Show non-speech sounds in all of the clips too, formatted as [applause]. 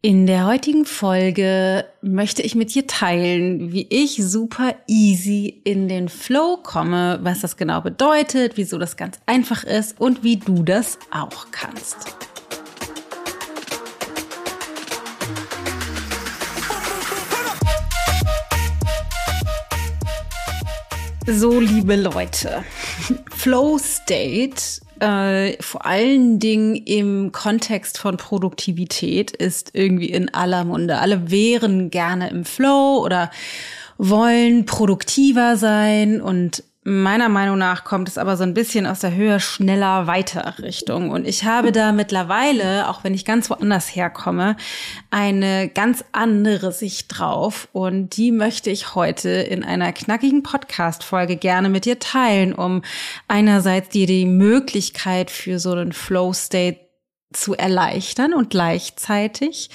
In der heutigen Folge möchte ich mit dir teilen, wie ich super easy in den Flow komme, was das genau bedeutet, wieso das ganz einfach ist und wie du das auch kannst. So, liebe Leute, [laughs] Flow State äh, vor allen Dingen im Kontext von Produktivität ist irgendwie in aller Munde. Alle wären gerne im Flow oder wollen produktiver sein und Meiner Meinung nach kommt es aber so ein bisschen aus der höher, schneller, weiter Richtung. Und ich habe da mittlerweile, auch wenn ich ganz woanders herkomme, eine ganz andere Sicht drauf. Und die möchte ich heute in einer knackigen Podcast-Folge gerne mit dir teilen, um einerseits dir die Möglichkeit für so einen Flow-State zu erleichtern und gleichzeitig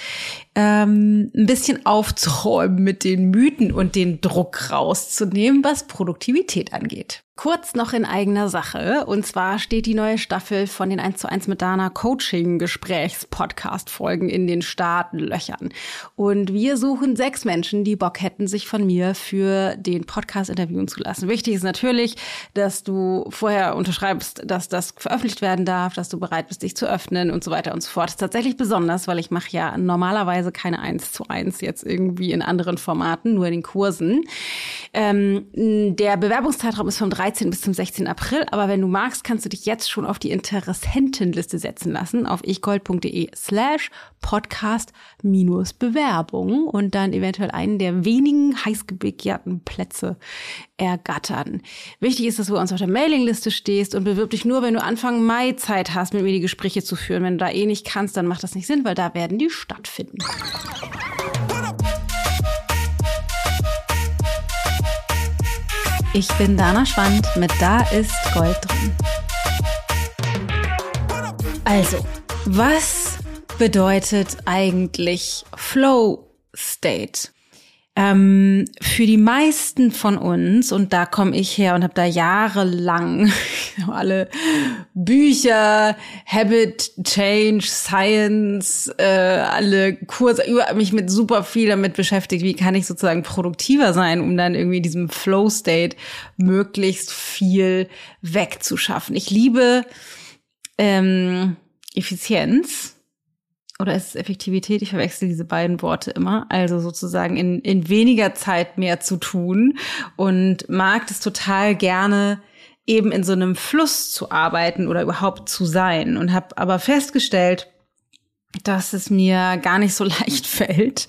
ähm, ein bisschen aufzuräumen mit den Mythen und den Druck rauszunehmen, was Produktivität angeht. Kurz noch in eigener Sache. Und zwar steht die neue Staffel von den 1 zu 1 mit Dana Coaching Gesprächs Podcast Folgen in den Startlöchern. Und wir suchen sechs Menschen, die Bock hätten, sich von mir für den Podcast interviewen zu lassen. Wichtig ist natürlich, dass du vorher unterschreibst, dass das veröffentlicht werden darf, dass du bereit bist, dich zu öffnen und so weiter und so fort. Das ist tatsächlich besonders, weil ich mache ja normalerweise keine 1 zu 1 jetzt irgendwie in anderen Formaten, nur in den Kursen. Ähm, der Bewerbungszeitraum ist vom 3 13 bis zum 16. April. Aber wenn du magst, kannst du dich jetzt schon auf die Interessentenliste setzen lassen auf ichgold.de slash podcast minus Bewerbung und dann eventuell einen der wenigen heißgebegehrten Plätze ergattern. Wichtig ist, dass du uns auf der Mailingliste stehst und bewirb dich nur, wenn du Anfang Mai Zeit hast, mit mir die Gespräche zu führen. Wenn du da eh nicht kannst, dann macht das nicht Sinn, weil da werden die stattfinden. Ich bin Dana Schwand mit Da ist Gold drin. Also, was bedeutet eigentlich Flow State? Ähm, für die meisten von uns, und da komme ich her und habe da jahrelang [laughs] alle Bücher, Habit Change, Science, äh, alle Kurse, über mich mit super viel damit beschäftigt, wie kann ich sozusagen produktiver sein, um dann irgendwie in diesem Flow State möglichst viel wegzuschaffen. Ich liebe ähm, Effizienz oder ist es Effektivität? Ich verwechsel diese beiden Worte immer. Also sozusagen in, in weniger Zeit mehr zu tun und mag es total gerne, eben in so einem Fluss zu arbeiten oder überhaupt zu sein und habe aber festgestellt, dass es mir gar nicht so [laughs] leicht fällt,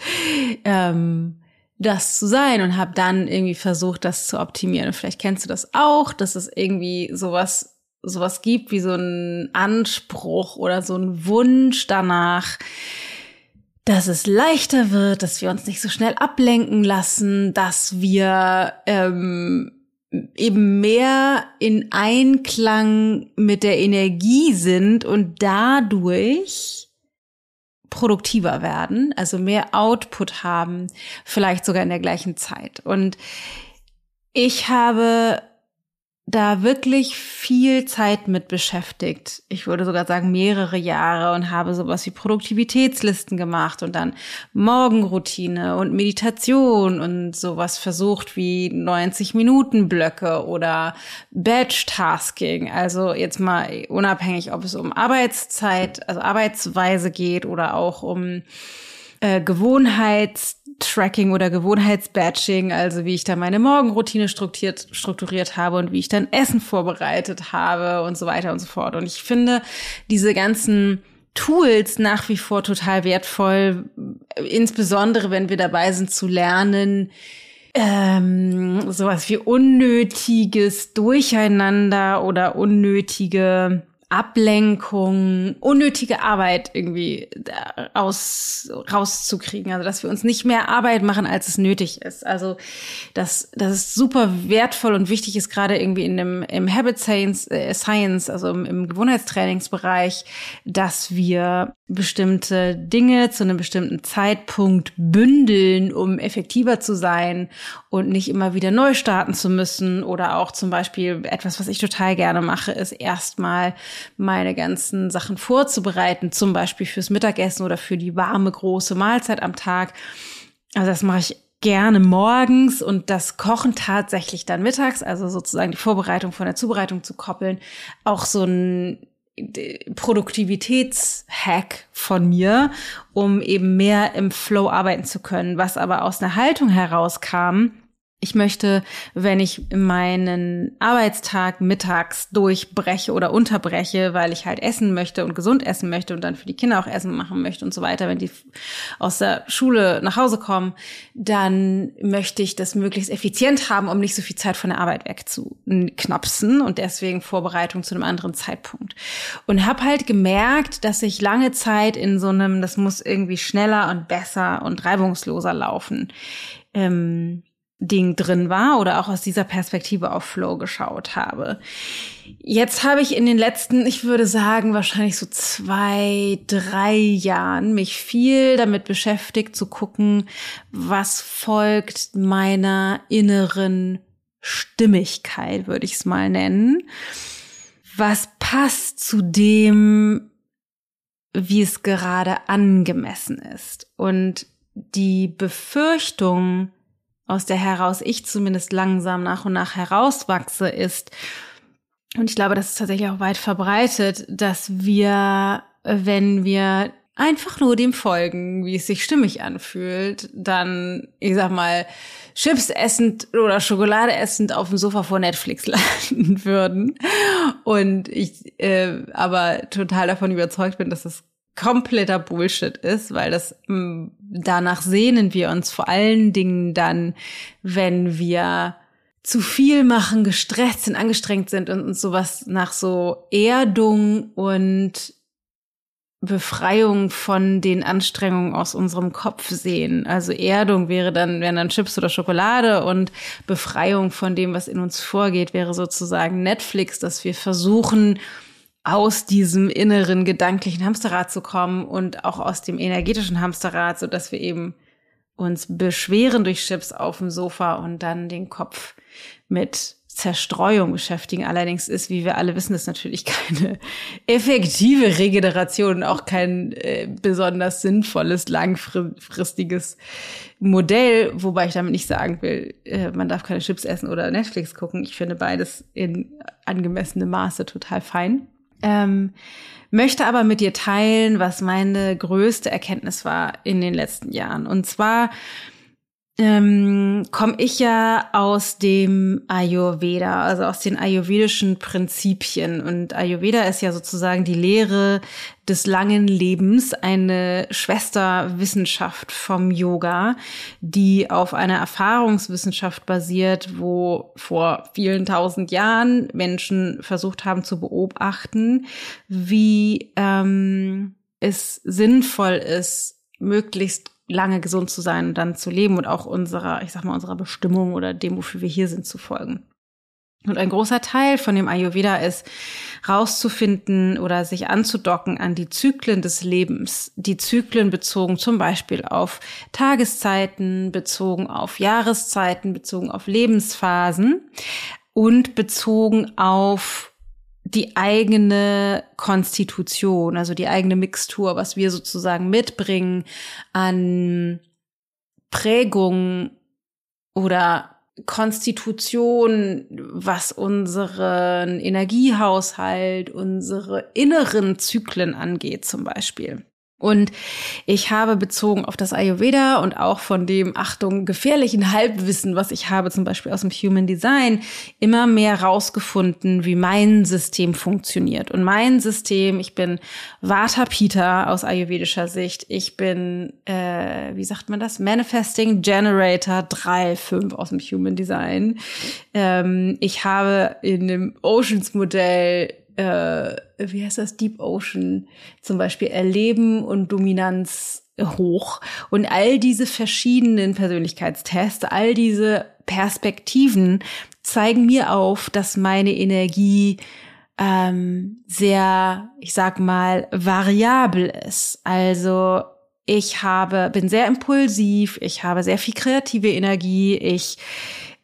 ähm, das zu sein und habe dann irgendwie versucht, das zu optimieren. Und vielleicht kennst du das auch, dass es irgendwie sowas sowas gibt wie so ein Anspruch oder so ein Wunsch danach, dass es leichter wird, dass wir uns nicht so schnell ablenken lassen, dass wir ähm, eben mehr in Einklang mit der Energie sind und dadurch produktiver werden, also mehr Output haben, vielleicht sogar in der gleichen Zeit. Und ich habe da wirklich viel Zeit mit beschäftigt. Ich würde sogar sagen mehrere Jahre und habe sowas wie Produktivitätslisten gemacht und dann Morgenroutine und Meditation und sowas versucht wie 90 Minuten Blöcke oder Batch Tasking. Also jetzt mal unabhängig, ob es um Arbeitszeit, also Arbeitsweise geht oder auch um äh, Gewohnheitstracking oder Gewohnheitsbatching, also wie ich da meine Morgenroutine strukturiert, strukturiert habe und wie ich dann Essen vorbereitet habe und so weiter und so fort. Und ich finde diese ganzen Tools nach wie vor total wertvoll, insbesondere wenn wir dabei sind zu lernen, ähm, sowas wie unnötiges Durcheinander oder unnötige Ablenkung, unnötige Arbeit irgendwie aus, rauszukriegen. Also, dass wir uns nicht mehr Arbeit machen, als es nötig ist. Also, dass, das ist super wertvoll und wichtig ist, gerade irgendwie in dem, im Habit Science, äh, Science also im, im Gewohnheitstrainingsbereich, dass wir bestimmte Dinge zu einem bestimmten Zeitpunkt bündeln, um effektiver zu sein und nicht immer wieder neu starten zu müssen. Oder auch zum Beispiel etwas, was ich total gerne mache, ist erstmal meine ganzen Sachen vorzubereiten, zum Beispiel fürs Mittagessen oder für die warme große Mahlzeit am Tag. Also das mache ich gerne morgens und das Kochen tatsächlich dann mittags, also sozusagen die Vorbereitung von der Zubereitung zu koppeln, auch so ein Produktivitätshack von mir, um eben mehr im Flow arbeiten zu können, was aber aus einer Haltung herauskam, ich möchte, wenn ich meinen Arbeitstag mittags durchbreche oder unterbreche, weil ich halt essen möchte und gesund essen möchte und dann für die Kinder auch Essen machen möchte und so weiter, wenn die aus der Schule nach Hause kommen, dann möchte ich das möglichst effizient haben, um nicht so viel Zeit von der Arbeit wegzuknapsen und deswegen Vorbereitung zu einem anderen Zeitpunkt. Und habe halt gemerkt, dass ich lange Zeit in so einem, das muss irgendwie schneller und besser und reibungsloser laufen. Ähm, Ding drin war oder auch aus dieser Perspektive auf Flow geschaut habe. Jetzt habe ich in den letzten, ich würde sagen, wahrscheinlich so zwei, drei Jahren mich viel damit beschäftigt zu gucken, was folgt meiner inneren Stimmigkeit, würde ich es mal nennen. Was passt zu dem, wie es gerade angemessen ist. Und die Befürchtung, aus der heraus ich zumindest langsam nach und nach herauswachse, ist, und ich glaube, das ist tatsächlich auch weit verbreitet, dass wir, wenn wir einfach nur dem folgen, wie es sich stimmig anfühlt, dann, ich sag mal, Chips essend oder Schokolade essend auf dem Sofa vor Netflix [laughs] landen würden. Und ich äh, aber total davon überzeugt bin, dass das kompletter Bullshit ist, weil das mm, danach sehnen wir uns vor allen Dingen dann, wenn wir zu viel machen, gestresst sind, angestrengt sind und uns sowas nach so Erdung und Befreiung von den Anstrengungen aus unserem Kopf sehen. Also Erdung wäre dann, wären dann Chips oder Schokolade und Befreiung von dem, was in uns vorgeht, wäre sozusagen Netflix, dass wir versuchen, aus diesem inneren gedanklichen Hamsterrad zu kommen und auch aus dem energetischen Hamsterrad, so dass wir eben uns beschweren durch Chips auf dem Sofa und dann den Kopf mit Zerstreuung beschäftigen. Allerdings ist, wie wir alle wissen, das natürlich [laughs] keine effektive Regeneration und auch kein äh, besonders sinnvolles, langfristiges Modell, wobei ich damit nicht sagen will, äh, man darf keine Chips essen oder Netflix gucken. Ich finde beides in angemessenem Maße total fein. Ähm, möchte aber mit dir teilen, was meine größte Erkenntnis war in den letzten Jahren. Und zwar ähm, komme ich ja aus dem Ayurveda, also aus den ayurvedischen Prinzipien. Und Ayurveda ist ja sozusagen die Lehre des langen Lebens, eine Schwesterwissenschaft vom Yoga, die auf einer Erfahrungswissenschaft basiert, wo vor vielen tausend Jahren Menschen versucht haben zu beobachten, wie ähm, es sinnvoll ist, möglichst lange gesund zu sein und dann zu leben und auch unserer, ich sag mal, unserer Bestimmung oder dem, wofür wir hier sind, zu folgen. Und ein großer Teil von dem Ayurveda ist, rauszufinden oder sich anzudocken an die Zyklen des Lebens. Die Zyklen bezogen zum Beispiel auf Tageszeiten, bezogen auf Jahreszeiten, bezogen auf Lebensphasen und bezogen auf die eigene Konstitution, also die eigene Mixtur, was wir sozusagen mitbringen an Prägung oder Konstitution, was unseren Energiehaushalt, unsere inneren Zyklen angeht zum Beispiel. Und ich habe bezogen auf das Ayurveda und auch von dem, Achtung, gefährlichen Halbwissen, was ich habe, zum Beispiel aus dem Human Design, immer mehr rausgefunden, wie mein System funktioniert. Und mein System, ich bin Vata Pita aus ayurvedischer Sicht. Ich bin, äh, wie sagt man das? Manifesting Generator 3.5 aus dem Human Design. Ähm, ich habe in dem Oceans Modell äh, wie heißt das, Deep Ocean zum Beispiel erleben und Dominanz hoch. Und all diese verschiedenen Persönlichkeitstests, all diese Perspektiven zeigen mir auf, dass meine Energie ähm, sehr, ich sag mal, variabel ist. Also ich habe, bin sehr impulsiv, ich habe sehr viel kreative Energie, ich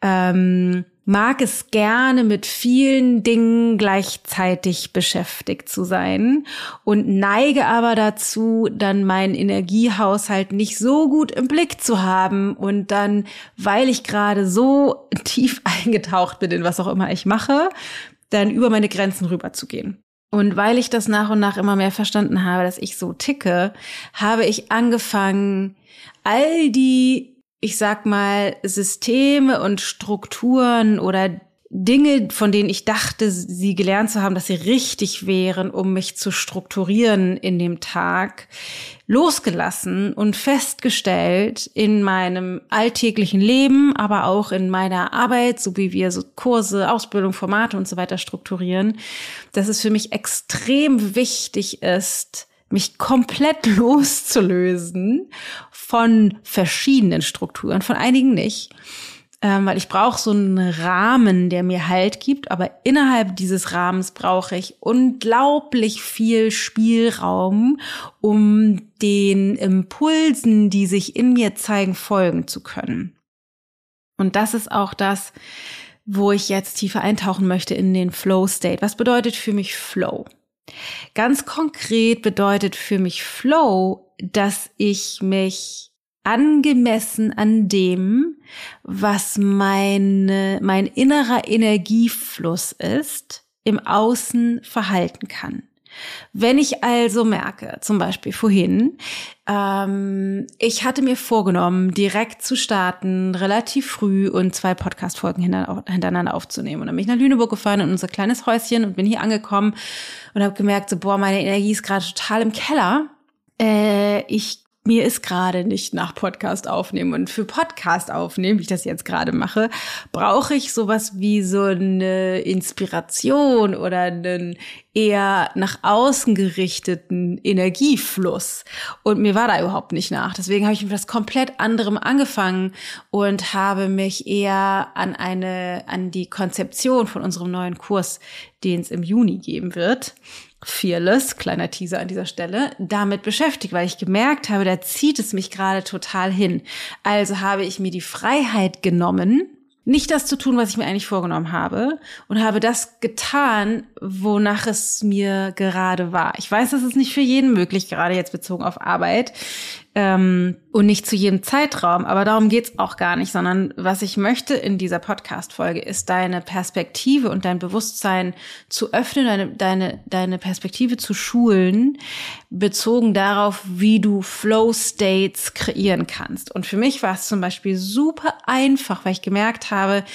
ähm, mag es gerne mit vielen Dingen gleichzeitig beschäftigt zu sein und neige aber dazu, dann meinen Energiehaushalt nicht so gut im Blick zu haben und dann, weil ich gerade so [laughs] tief eingetaucht bin in was auch immer ich mache, dann über meine Grenzen rüberzugehen. Und weil ich das nach und nach immer mehr verstanden habe, dass ich so ticke, habe ich angefangen, all die ich sag mal, Systeme und Strukturen oder Dinge, von denen ich dachte, sie gelernt zu haben, dass sie richtig wären, um mich zu strukturieren in dem Tag, losgelassen und festgestellt in meinem alltäglichen Leben, aber auch in meiner Arbeit, so wie wir so Kurse, Ausbildung, Formate und so weiter strukturieren, dass es für mich extrem wichtig ist, mich komplett [laughs] loszulösen von verschiedenen Strukturen, von einigen nicht, ähm, weil ich brauche so einen Rahmen, der mir Halt gibt, aber innerhalb dieses Rahmens brauche ich unglaublich viel Spielraum, um den Impulsen, die sich in mir zeigen, folgen zu können. Und das ist auch das, wo ich jetzt tiefer eintauchen möchte in den Flow State. Was bedeutet für mich Flow? Ganz konkret bedeutet für mich Flow, dass ich mich angemessen an dem, was meine, mein innerer Energiefluss ist, im Außen verhalten kann. Wenn ich also merke, zum Beispiel vorhin, ähm, ich hatte mir vorgenommen, direkt zu starten, relativ früh und zwei Podcast-Folgen hintereinander aufzunehmen. Und dann bin ich nach Lüneburg gefahren in unser kleines Häuschen und bin hier angekommen und habe gemerkt, so, boah, meine Energie ist gerade total im Keller. Äh, ich mir ist gerade nicht nach Podcast aufnehmen. Und für Podcast aufnehmen, wie ich das jetzt gerade mache, brauche ich sowas wie so eine Inspiration oder einen eher nach außen gerichteten Energiefluss. Und mir war da überhaupt nicht nach. Deswegen habe ich mit was komplett anderem angefangen und habe mich eher an eine, an die Konzeption von unserem neuen Kurs, den es im Juni geben wird, Fearless, kleiner Teaser an dieser Stelle, damit beschäftigt, weil ich gemerkt habe, da zieht es mich gerade total hin. Also habe ich mir die Freiheit genommen, nicht das zu tun, was ich mir eigentlich vorgenommen habe und habe das getan, wonach es mir gerade war. Ich weiß, das ist nicht für jeden möglich, gerade jetzt bezogen auf Arbeit ähm, und nicht zu jedem Zeitraum, aber darum geht's auch gar nicht, sondern was ich möchte in dieser Podcast-Folge ist, deine Perspektive und dein Bewusstsein zu öffnen, deine, deine, deine Perspektive zu schulen, bezogen darauf, wie du Flow-States kreieren kannst. Und für mich war es zum Beispiel super einfach, weil ich gemerkt habe,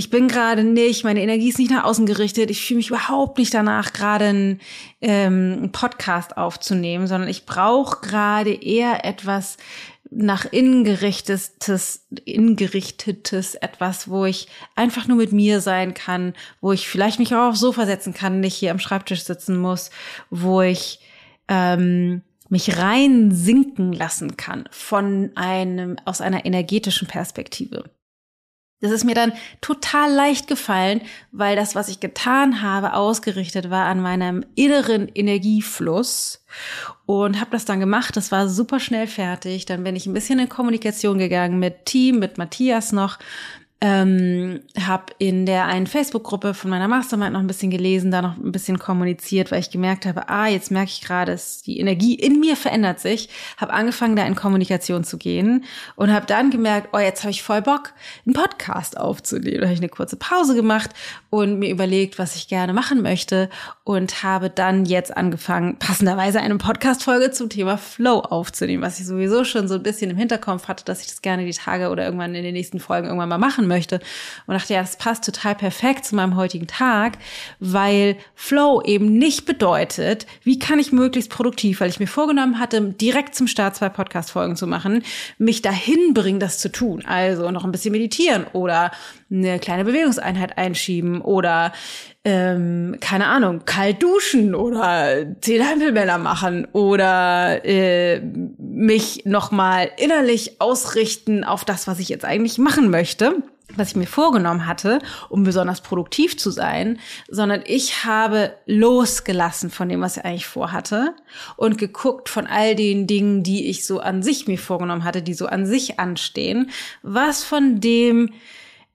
ich bin gerade nicht, meine Energie ist nicht nach außen gerichtet, ich fühle mich überhaupt nicht danach, gerade einen, ähm, einen Podcast aufzunehmen, sondern ich brauche gerade eher etwas nach innen gerichtetes, innen gerichtetes, etwas, wo ich einfach nur mit mir sein kann, wo ich vielleicht mich auch aufs Sofa setzen kann, nicht hier am Schreibtisch sitzen muss, wo ich ähm, mich rein sinken lassen kann von einem, aus einer energetischen Perspektive. Das ist mir dann total leicht gefallen, weil das, was ich getan habe, ausgerichtet war an meinem inneren Energiefluss und habe das dann gemacht. Das war super schnell fertig. Dann bin ich ein bisschen in Kommunikation gegangen mit Team, mit Matthias noch, ähm, habe in der einen Facebook-Gruppe von meiner Mastermind noch ein bisschen gelesen, da noch ein bisschen kommuniziert, weil ich gemerkt habe, ah, jetzt merke ich gerade, dass die Energie in mir verändert sich. Habe angefangen, da in Kommunikation zu gehen und habe dann gemerkt, oh, jetzt habe ich voll Bock, einen Podcast aufzunehmen. Da habe ich eine kurze Pause gemacht und mir überlegt, was ich gerne machen möchte und habe dann jetzt angefangen, passenderweise eine Podcast-Folge zum Thema Flow aufzunehmen, was ich sowieso schon so ein bisschen im Hinterkopf hatte, dass ich das gerne die Tage oder irgendwann in den nächsten Folgen irgendwann mal machen möchte. Und dachte, ja, das passt total perfekt zu meinem heutigen Tag, weil Flow eben nicht bedeutet, wie kann ich möglichst produktiv, weil ich mir vorgenommen hatte, direkt zum Start zwei Podcast-Folgen zu machen, mich dahin bringen, das zu tun. Also noch ein bisschen meditieren oder eine kleine Bewegungseinheit einschieben oder ähm, keine Ahnung, kalt duschen oder zehn Hampelmänner machen oder äh, mich nochmal innerlich ausrichten auf das, was ich jetzt eigentlich machen möchte was ich mir vorgenommen hatte, um besonders produktiv zu sein, sondern ich habe losgelassen von dem, was ich eigentlich vorhatte und geguckt von all den Dingen, die ich so an sich mir vorgenommen hatte, die so an sich anstehen, was von dem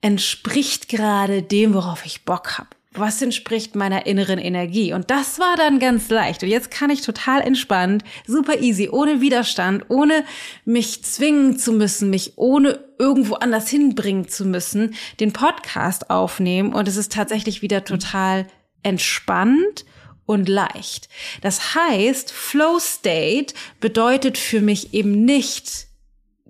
entspricht gerade dem, worauf ich Bock habe? Was entspricht meiner inneren Energie? Und das war dann ganz leicht. Und jetzt kann ich total entspannt, super easy, ohne Widerstand, ohne mich zwingen zu müssen, mich ohne irgendwo anders hinbringen zu müssen, den Podcast aufnehmen. Und es ist tatsächlich wieder total entspannt und leicht. Das heißt, Flow State bedeutet für mich eben nicht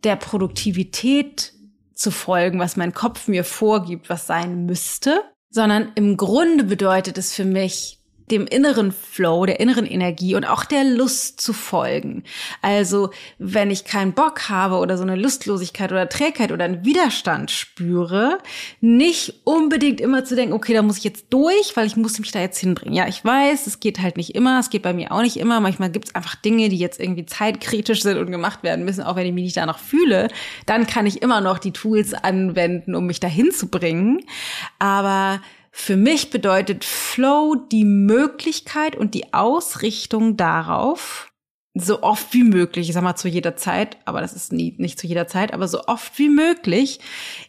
der Produktivität zu folgen, was mein Kopf mir vorgibt, was sein müsste, sondern im Grunde bedeutet es für mich, dem inneren Flow, der inneren Energie und auch der Lust zu folgen. Also, wenn ich keinen Bock habe oder so eine Lustlosigkeit oder Trägheit oder einen Widerstand spüre, nicht unbedingt immer zu denken, okay, da muss ich jetzt durch, weil ich muss mich da jetzt hinbringen. Ja, ich weiß, es geht halt nicht immer, es geht bei mir auch nicht immer. Manchmal gibt es einfach Dinge, die jetzt irgendwie zeitkritisch sind und gemacht werden müssen, auch wenn ich mich nicht danach fühle. Dann kann ich immer noch die Tools anwenden, um mich dahin zu bringen. Aber für mich bedeutet Flow die Möglichkeit und die Ausrichtung darauf, so oft wie möglich, ich sag mal zu jeder Zeit, aber das ist nie, nicht zu jeder Zeit, aber so oft wie möglich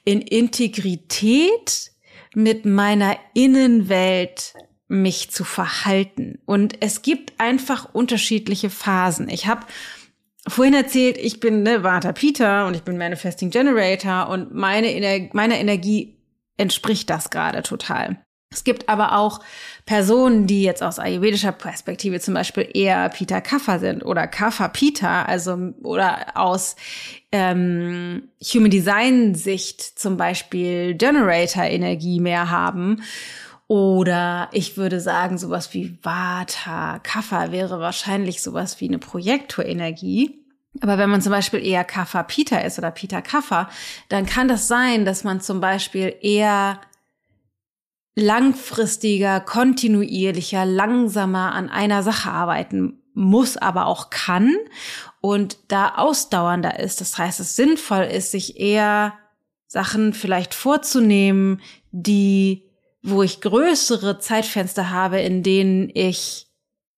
in Integrität mit meiner Innenwelt mich zu verhalten. Und es gibt einfach unterschiedliche Phasen. Ich habe vorhin erzählt, ich bin ne, Vata Peter und ich bin Manifesting Generator und meine Ener meiner Energie entspricht das gerade total. Es gibt aber auch Personen, die jetzt aus ayurvedischer Perspektive zum Beispiel eher Pita Kapha sind oder Kapha Pita, also oder aus ähm, Human Design Sicht zum Beispiel Generator Energie mehr haben. Oder ich würde sagen, sowas wie Vata, Kapha wäre wahrscheinlich sowas wie eine Projektorenergie. Aber wenn man zum Beispiel eher Kapha Pita ist oder Pita Kapha, dann kann das sein, dass man zum Beispiel eher langfristiger, kontinuierlicher, langsamer an einer Sache arbeiten muss, aber auch kann und da ausdauernder ist. Das heißt, es sinnvoll ist, sich eher Sachen vielleicht vorzunehmen, die, wo ich größere Zeitfenster habe, in denen ich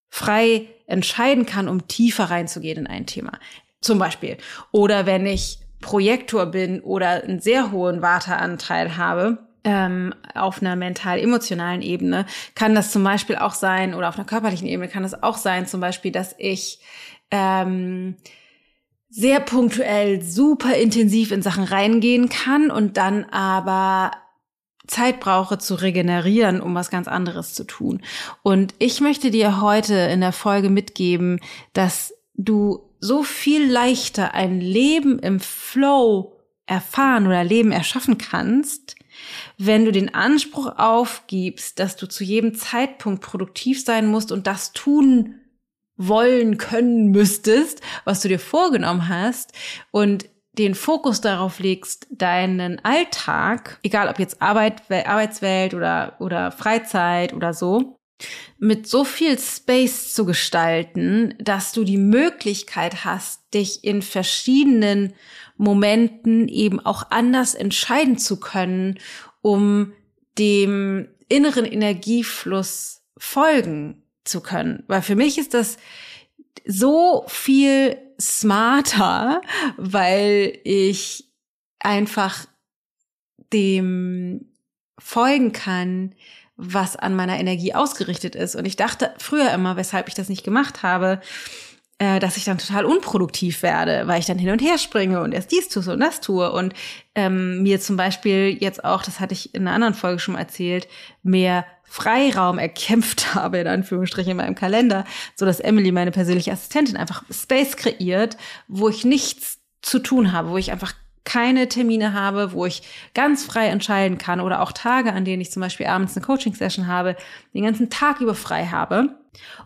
frei entscheiden kann, um tiefer reinzugehen in ein Thema. Zum Beispiel. Oder wenn ich Projektor bin oder einen sehr hohen Warteanteil habe, ähm, auf einer mental-emotionalen Ebene kann das zum Beispiel auch sein, oder auf einer körperlichen Ebene kann das auch sein, zum Beispiel, dass ich ähm, sehr punktuell super intensiv in Sachen reingehen kann und dann aber Zeit brauche zu regenerieren, um was ganz anderes zu tun. Und ich möchte dir heute in der Folge mitgeben, dass du so viel leichter ein Leben im Flow erfahren oder Leben erschaffen kannst, wenn du den Anspruch aufgibst, dass du zu jedem Zeitpunkt produktiv sein musst und das tun wollen können müsstest, was du dir vorgenommen hast und den Fokus darauf legst, deinen Alltag, egal ob jetzt Arbeit, Arbeitswelt oder, oder Freizeit oder so, mit so viel Space zu gestalten, dass du die Möglichkeit hast, dich in verschiedenen Momenten eben auch anders entscheiden zu können um dem inneren Energiefluss folgen zu können. Weil für mich ist das so viel smarter, weil ich einfach dem folgen kann, was an meiner Energie ausgerichtet ist. Und ich dachte früher immer, weshalb ich das nicht gemacht habe, äh, dass ich dann total unproduktiv werde, weil ich dann hin und her springe und erst dies tue und das tue und ähm, mir zum Beispiel jetzt auch, das hatte ich in einer anderen Folge schon erzählt, mehr Freiraum erkämpft [laughs] habe, in Anführungsstrichen in meinem Kalender, so dass Emily, meine persönliche Assistentin, einfach Space kreiert, wo ich nichts zu tun habe, wo ich einfach keine Termine habe, wo ich ganz frei entscheiden kann oder auch Tage, an denen ich zum Beispiel abends eine Coaching-Session habe, den ganzen Tag über frei habe.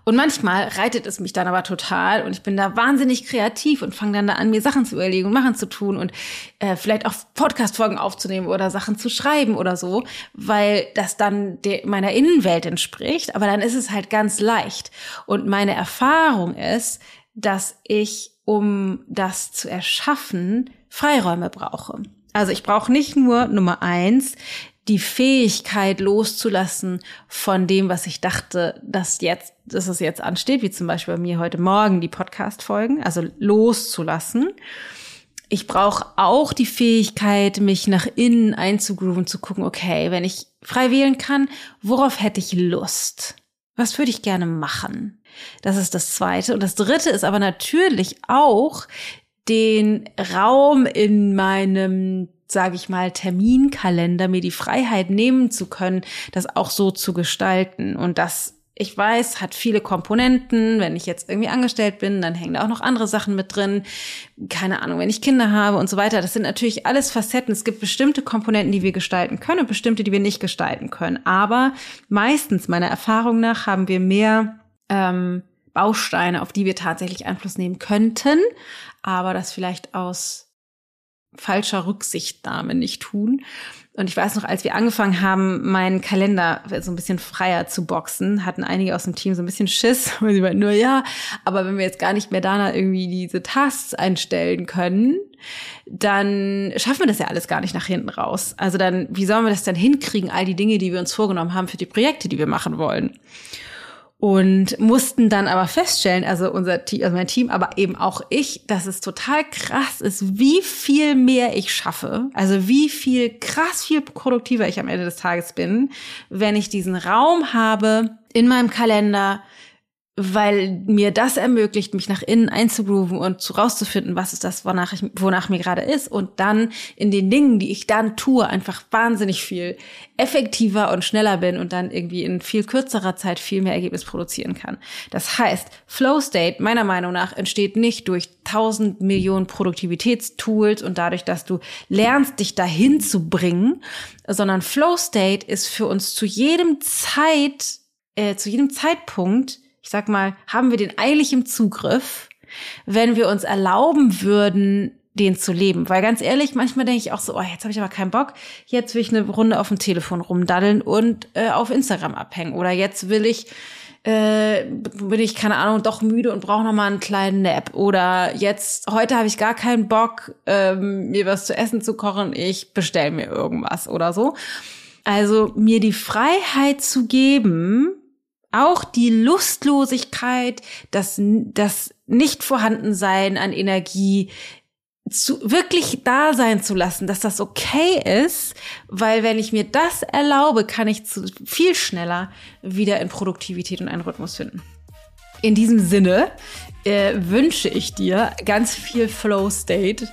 Und manchmal reitet es mich dann aber total und ich bin da wahnsinnig kreativ und fange dann da an, mir Sachen zu überlegen und machen zu tun und äh, vielleicht auch Podcast-Folgen aufzunehmen oder Sachen zu schreiben oder so, weil das dann meiner Innenwelt entspricht. Aber dann ist es halt ganz leicht. Und meine Erfahrung ist, dass ich, um das zu erschaffen, Freiräume brauche. Also ich brauche nicht nur Nummer eins, die Fähigkeit loszulassen von dem, was ich dachte, dass jetzt, dass es jetzt ansteht, wie zum Beispiel bei mir heute Morgen die Podcast-Folgen, also loszulassen. ich brauche auch die Fähigkeit, mich nach innen einzugrooven, zu gucken, okay, wenn ich frei wählen kann, worauf hätte ich Lust? Was würde ich gerne machen? Das ist das Zweite. Und das Dritte ist aber natürlich auch den Raum in meinem, sage ich mal, Terminkalender, mir die Freiheit nehmen zu können, das auch so zu gestalten. Und das ich weiß, hat viele Komponenten. Wenn ich jetzt irgendwie angestellt bin, dann hängen da auch noch andere Sachen mit drin. Keine Ahnung, wenn ich Kinder habe und so weiter. Das sind natürlich alles Facetten. Es gibt bestimmte Komponenten, die wir gestalten können und bestimmte, die wir nicht gestalten können. Aber meistens, meiner Erfahrung nach, haben wir mehr ähm, Bausteine, auf die wir tatsächlich Einfluss nehmen könnten, aber das vielleicht aus falscher Rücksichtnahme nicht tun. Und ich weiß noch, als wir angefangen haben, meinen Kalender so ein bisschen freier zu boxen, hatten einige aus dem Team so ein bisschen Schiss, [laughs] weil sie meinten nur, ja, aber wenn wir jetzt gar nicht mehr da irgendwie diese Tasks einstellen können, dann schaffen wir das ja alles gar nicht nach hinten raus. Also dann, wie sollen wir das dann hinkriegen, all die Dinge, die wir uns vorgenommen haben für die Projekte, die wir machen wollen? Und mussten dann aber feststellen, also unser Team, also mein Team, aber eben auch ich, dass es total krass ist, wie viel mehr ich schaffe, also wie viel krass viel produktiver ich am Ende des Tages bin, wenn ich diesen Raum habe in meinem Kalender, weil mir das ermöglicht, mich nach innen einzugrooven und zu rauszufinden, was ist das, wonach, ich, wonach mir gerade ist und dann in den Dingen, die ich dann tue, einfach wahnsinnig viel effektiver und schneller bin und dann irgendwie in viel kürzerer Zeit viel mehr Ergebnis produzieren kann. Das heißt, Flow State meiner Meinung nach entsteht nicht durch tausend Millionen Produktivitätstools und dadurch, dass du lernst, dich dahin zu bringen, sondern Flow State ist für uns zu jedem Zeit, äh, zu jedem Zeitpunkt ich sag mal, haben wir den eilig im Zugriff, wenn wir uns erlauben würden, den zu leben. Weil ganz ehrlich, manchmal denke ich auch so, oh, jetzt habe ich aber keinen Bock. Jetzt will ich eine Runde auf dem Telefon rumdaddeln und äh, auf Instagram abhängen. Oder jetzt will ich, äh, bin ich, keine Ahnung, doch müde und brauche noch mal einen kleinen Nap. Oder jetzt, heute habe ich gar keinen Bock, ähm, mir was zu essen zu kochen. Ich bestell mir irgendwas oder so. Also mir die Freiheit zu geben, auch die Lustlosigkeit, das, das Nicht-Vorhandensein an Energie zu, wirklich da sein zu lassen, dass das okay ist, weil wenn ich mir das erlaube, kann ich zu, viel schneller wieder in Produktivität und einen Rhythmus finden. In diesem Sinne äh, wünsche ich dir ganz viel Flow State,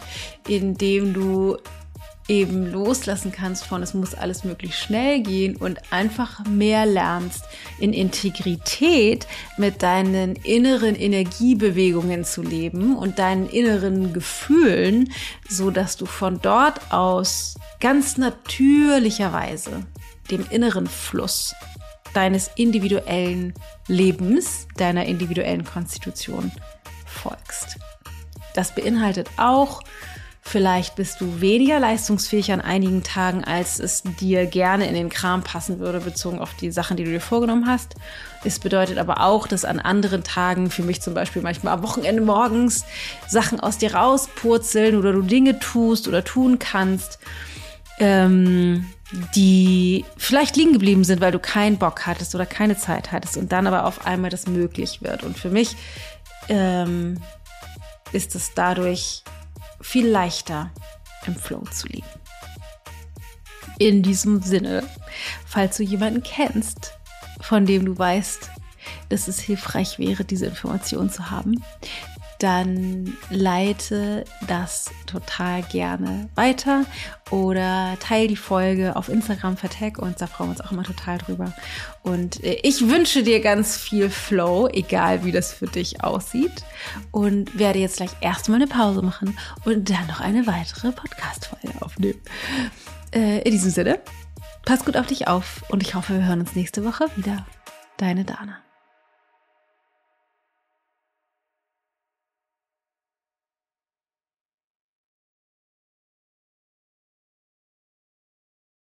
in dem du eben loslassen kannst von, es muss alles möglichst schnell gehen und einfach mehr lernst, in Integrität mit deinen inneren Energiebewegungen zu leben und deinen inneren Gefühlen, so dass du von dort aus ganz natürlicherweise dem inneren Fluss deines individuellen Lebens, deiner individuellen Konstitution folgst. Das beinhaltet auch Vielleicht bist du weniger leistungsfähig an einigen Tagen, als es dir gerne in den Kram passen würde, bezogen auf die Sachen, die du dir vorgenommen hast. Es bedeutet aber auch, dass an anderen Tagen, für mich zum Beispiel manchmal am Wochenende morgens, Sachen aus dir rauspurzeln oder du Dinge tust oder tun kannst, ähm, die vielleicht liegen geblieben sind, weil du keinen Bock hattest oder keine Zeit hattest und dann aber auf einmal das möglich wird. Und für mich ähm, ist es dadurch viel leichter im Flow zu liegen. In diesem Sinne, falls du jemanden kennst, von dem du weißt, dass es hilfreich wäre, diese Information zu haben, dann leite das total gerne weiter oder teile die Folge auf Instagram, vertag uns, da freuen wir uns auch immer total drüber. Und äh, ich wünsche dir ganz viel Flow, egal wie das für dich aussieht. Und werde jetzt gleich erstmal eine Pause machen und dann noch eine weitere Podcast-Folge aufnehmen. Äh, in diesem Sinne, pass gut auf dich auf und ich hoffe, wir hören uns nächste Woche wieder. Deine Dana.